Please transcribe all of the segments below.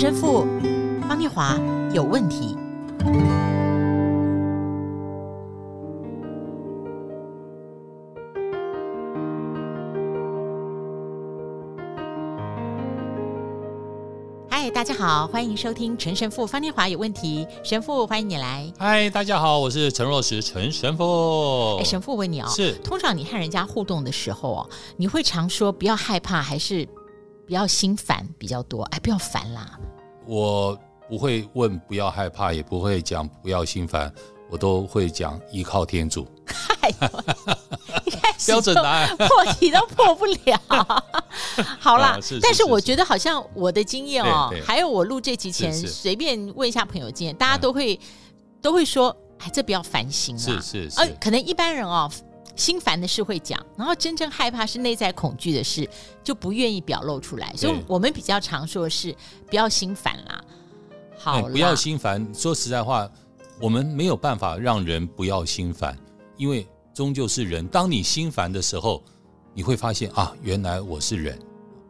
陈神父，方念华有问题。嗨，大家好，欢迎收听陈神父方念华有问题。神父，欢迎你来。嗨，大家好，我是陈若石，陈神父。哎，神父问你哦，是通常你和人家互动的时候哦，你会常说不要害怕，还是不要心烦比较多？哎，不要烦啦。我不会问不要害怕，也不会讲不要心烦，我都会讲依靠天主。哎标准答案破题都破不了。好啦，但是我觉得好像我的经验哦，还有我录这集前随便问一下朋友经验，大家都会都会说，哎，这不要烦心啊。是是是。呃，可能一般人哦，心烦的事会讲，然后真正害怕是内在恐惧的事，就不愿意表露出来。所以我们比较常说的是不要心烦啦。好，不要心烦。说实在话，我们没有办法让人不要心烦，因为。终究是人。当你心烦的时候，你会发现啊，原来我是人，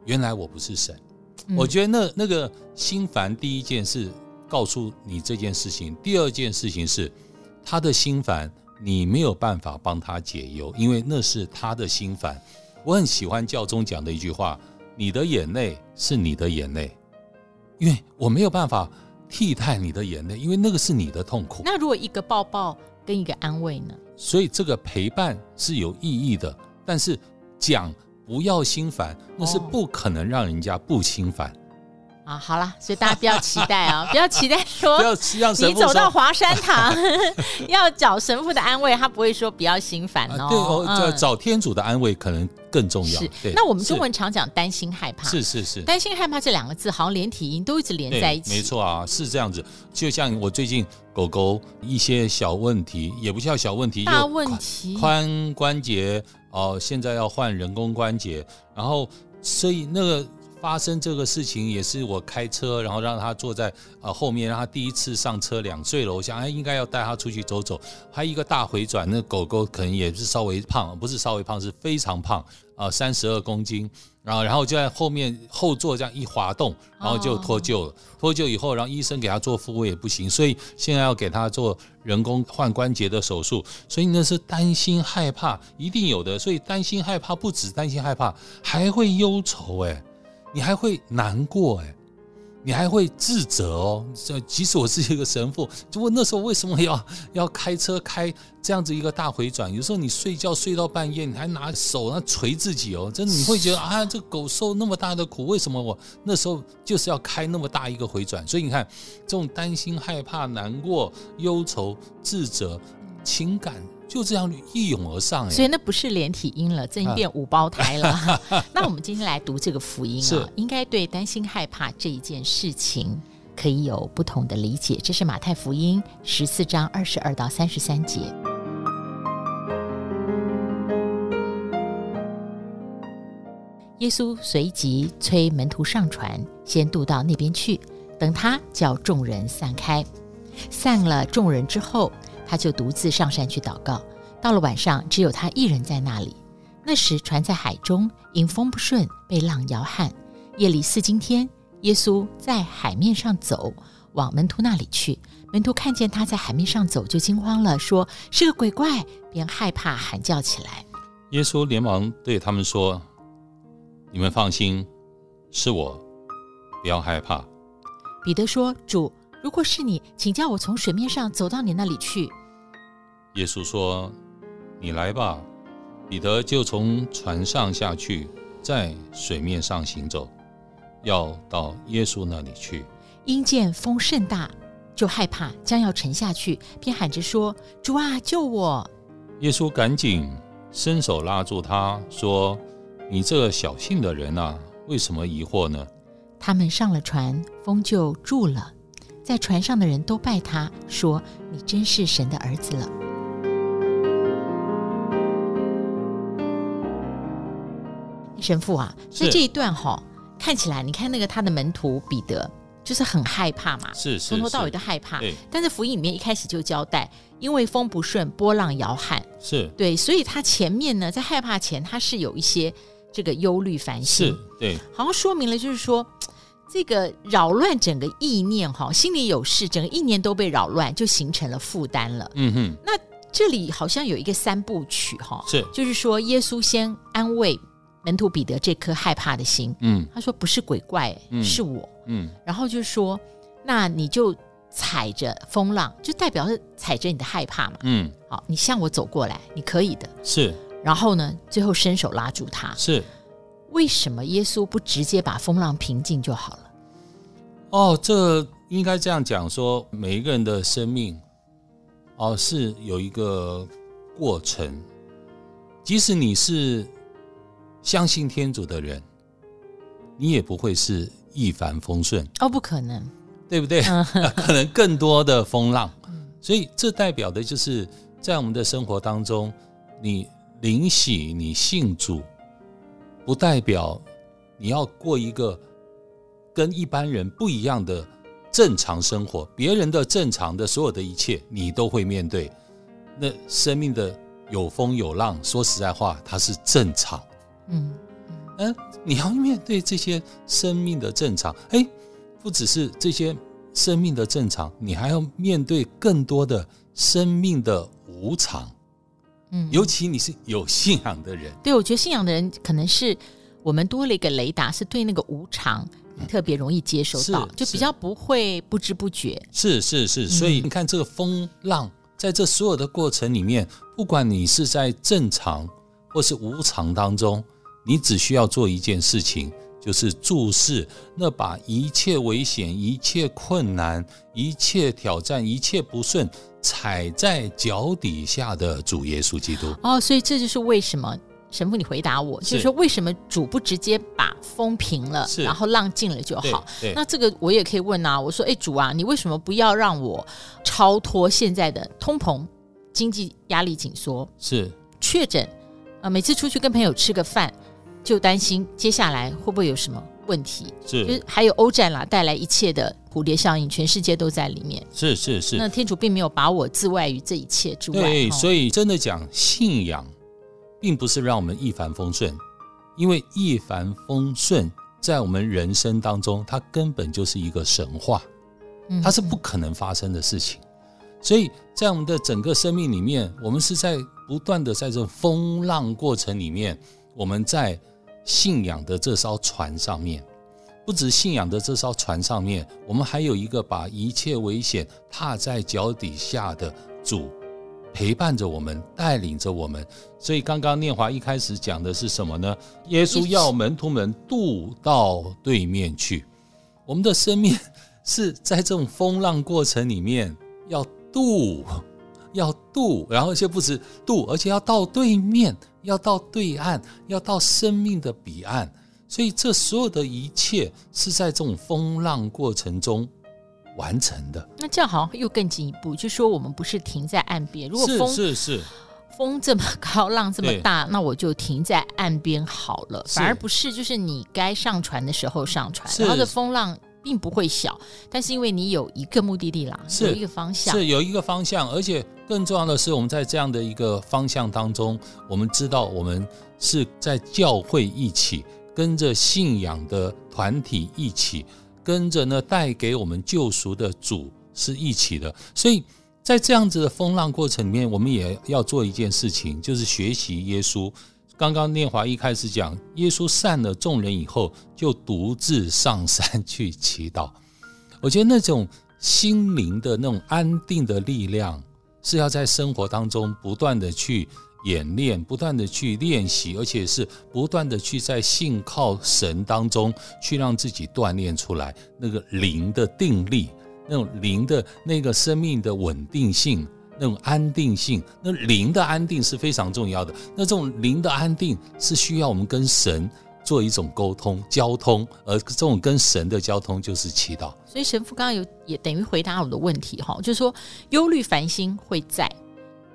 原来我不是神。嗯、我觉得那那个心烦，第一件事告诉你这件事情，第二件事情是他的心烦，你没有办法帮他解忧，因为那是他的心烦。我很喜欢教宗讲的一句话：你的眼泪是你的眼泪，因为我没有办法替代你的眼泪，因为那个是你的痛苦。那如果一个抱抱跟一个安慰呢？所以这个陪伴是有意义的，但是讲不要心烦，那是不可能让人家不心烦。啊，好了，所以大家不要期待啊，不要期待说，不要让神父你走到华山堂 要找神父的安慰，他不会说不要心烦哦。对哦，找天主的安慰可能更重要。是，那我们中文常讲担心害怕，是是是，担心害怕这两个字好像连体音都一直连在一起。没错啊，是这样子。就像我最近狗狗一些小问题，也不叫小问题，大问题，髋关节哦，现在要换人工关节，然后所以那个。发生这个事情也是我开车，然后让他坐在呃后面，让他第一次上车，两岁了，我想哎应该要带他出去走走。还一个大回转，那狗狗可能也是稍微胖，不是稍微胖，是非常胖啊，三十二公斤。然后然后就在后面后座这样一滑动，然后就脱臼了。脱臼以后，然后医生给他做复位也不行，所以现在要给他做人工换关节的手术。所以那是担心害怕，一定有的。所以担心害怕不止担心害怕，还会忧愁哎。你还会难过哎，你还会自责哦。这即使我是一个神父，就问那时候为什么要要开车开这样子一个大回转？有时候你睡觉睡到半夜，你还拿手那捶自己哦，真的你会觉得啊，这狗受那么大的苦，为什么我那时候就是要开那么大一个回转？所以你看，这种担心、害怕、难过、忧愁、自责情感。就这样一涌而上，所以那不是连体婴了，这已经变五胞胎了。啊、那我们今天来读这个福音啊，是应该对担心害怕这一件事情可以有不同的理解。这是马太福音十四章二十二到三十三节。耶稣随即催门徒上船，先渡到那边去，等他叫众人散开。散了众人之后。他就独自上山去祷告。到了晚上，只有他一人在那里。那时船在海中，因风不顺，被浪摇撼。夜里四更天，耶稣在海面上走，往门徒那里去。门徒看见他在海面上走，就惊慌了，说是个鬼怪，便害怕喊叫起来。耶稣连忙对他们说：“你们放心，是我，不要害怕。”彼得说：“主，如果是你，请叫我从水面上走到你那里去。”耶稣说：“你来吧。”彼得就从船上下去，在水面上行走，要到耶稣那里去。因见风甚大，就害怕，将要沉下去，便喊着说：“主啊，救我！”耶稣赶紧伸手拉住他，说：“你这小信的人啊，为什么疑惑呢？”他们上了船，风就住了。在船上的人都拜他，说：“你真是神的儿子了。”神父啊，所以这一段哈、哦，看起来你看那个他的门徒彼得就是很害怕嘛，是是，从头到尾都害怕。对，但是福音里面一开始就交代，因为风不顺，波浪摇撼，是。对，所以他前面呢，在害怕前，他是有一些这个忧虑烦心，是对，好像说明了就是说，这个扰乱整个意念哈，心里有事，整个意念都被扰乱，就形成了负担了。嗯哼，那这里好像有一个三部曲哈，是，就是说耶稣先安慰门徒彼得这颗害怕的心，嗯，他说不是鬼怪，嗯。是我，嗯。然后就说那你就踩着风浪，就代表是踩着你的害怕嘛，嗯，好，你向我走过来，你可以的。是。然后呢，最后伸手拉住他。是。为什么耶稣不直接把风浪平静就好了？哦，这应该这样讲说，每一个人的生命，哦，是有一个过程。即使你是相信天主的人，你也不会是一帆风顺，哦，不可能，对不对？可能更多的风浪。所以这代表的就是在我们的生活当中，你灵喜，你信主，不代表你要过一个跟一般人不一样的正常生活。别人的正常的所有的一切，你都会面对。那生命的有风有浪，说实在话，它是正常。嗯嗯，你要面对这些生命的正常。哎，不只是这些生命的正常，你还要面对更多的生命的无常。嗯，尤其你是有信仰的人，对，我觉得信仰的人可能是我们多了一个雷达，是对那个无常特别容易接收到，是就比较不会不知不觉。是是是，所以你看这个风浪，在这所有的过程里面，不管你是在正常或是无常当中，你只需要做一件事情，就是注视那把一切危险、一切困难、一切挑战、一切不顺踩在脚底下的主耶稣基督。哦，所以这就是为什么神父你回答我，就是说为什么主不直接把风平了，然后浪静了就好？那这个我也可以问啊，我说，哎，主啊，你为什么不要让我超脱现在的通膨、经济压力紧缩、是确诊？呃，每次出去跟朋友吃个饭，就担心接下来会不会有什么问题？就是是还有欧战啦，带来一切的蝴蝶效应，全世界都在里面。是是是。那天主并没有把我自外于这一切之外。对，哦所以真的讲信仰，并不是让我们一帆风顺，因为一帆风顺在我们人生当中，它根本就是一个神话，嗯它是不可能发生的事情。所以在我们的整个生命里面，我们是在不断的在这风浪过程里面，我们在信仰的这艘船上面，不止信仰的这艘船上面，我们还有一个把一切危险踏在脚底下的主。陪伴着我们，带领着我们，所以刚刚念华一开始讲的是什么呢？耶稣要门徒们渡到对面去。我们的生命是在这种风浪过程里面要渡，要渡，然后而且不止渡，而且要到对面，要到对岸，要到生命的彼岸。所以这所有的一切是在这种风浪过程中完成的。那这样好像又更进一步，就说我们不是停在岸边，如果风是是是风这么高，浪这么大，那我就停在岸边好了。反而不是，就是你该上船的时候上船，然后这风浪并不会小，但是因为你有一个目的地啦，是有一个方向，是有一个方向，而且更重要的是，我们在这样的一个方向当中，我们知道我们是在教会一起，跟着信仰的团体一起。跟着呢，带给我们救赎的主是一起的，所以在这样子的风浪过程里面，我们也要做一件事情，就是学习耶稣。刚刚念华一开始讲，耶稣散了众人以后，就独自上山去祈祷。我觉得那种心灵的那种安定的力量，是要在生活当中不断的去。演练，不断的去练习，而且是不断的去在信靠神当中去让自己锻炼出来那个灵的定力，那种灵的那个生命的稳定性，那种安定性。那灵的安定是非常重要的。那这种灵的安定是需要我们跟神做一种沟通、交通，而这种跟神的交通就是祈祷。所以神父刚刚有也等于回答我的问题哈，就是说忧虑烦心会在。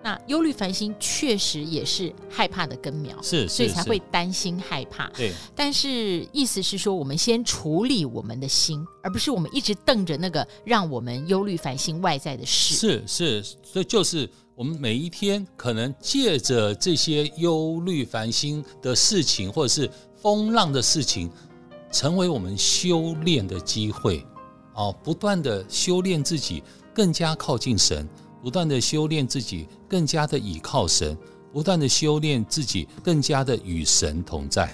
那忧虑烦心确实也是害怕的根苗，是，是，所以才会担心害怕。对，但是意思是说，我们先处理我们的心，而不是我们一直瞪着那个让我们忧虑烦心外在的事。是是，所以就是我们每一天可能借着这些忧虑烦心的事情，或者是风浪的事情，成为我们修炼的机会，哦，不断的修炼自己，更加靠近神；不断的修炼自己，更加的倚靠神；不断的修炼自己，更加的与神同在。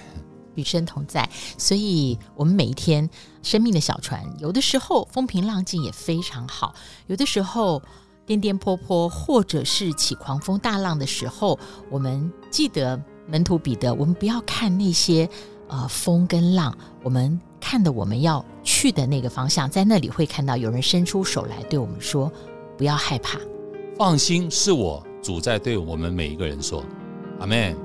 与神同在，所以我们每一天生命的小船，有的时候风平浪静也非常好，有的时候颠颠簸簸，或者是起狂风大浪的时候，我们记得门徒彼得，我们不要看那些呃风跟浪，我们看的我们要去的那个方向，在那里会看到有人伸出手来对我们说：“不要害怕，放心，是我主在对我们每一个人说，阿门。”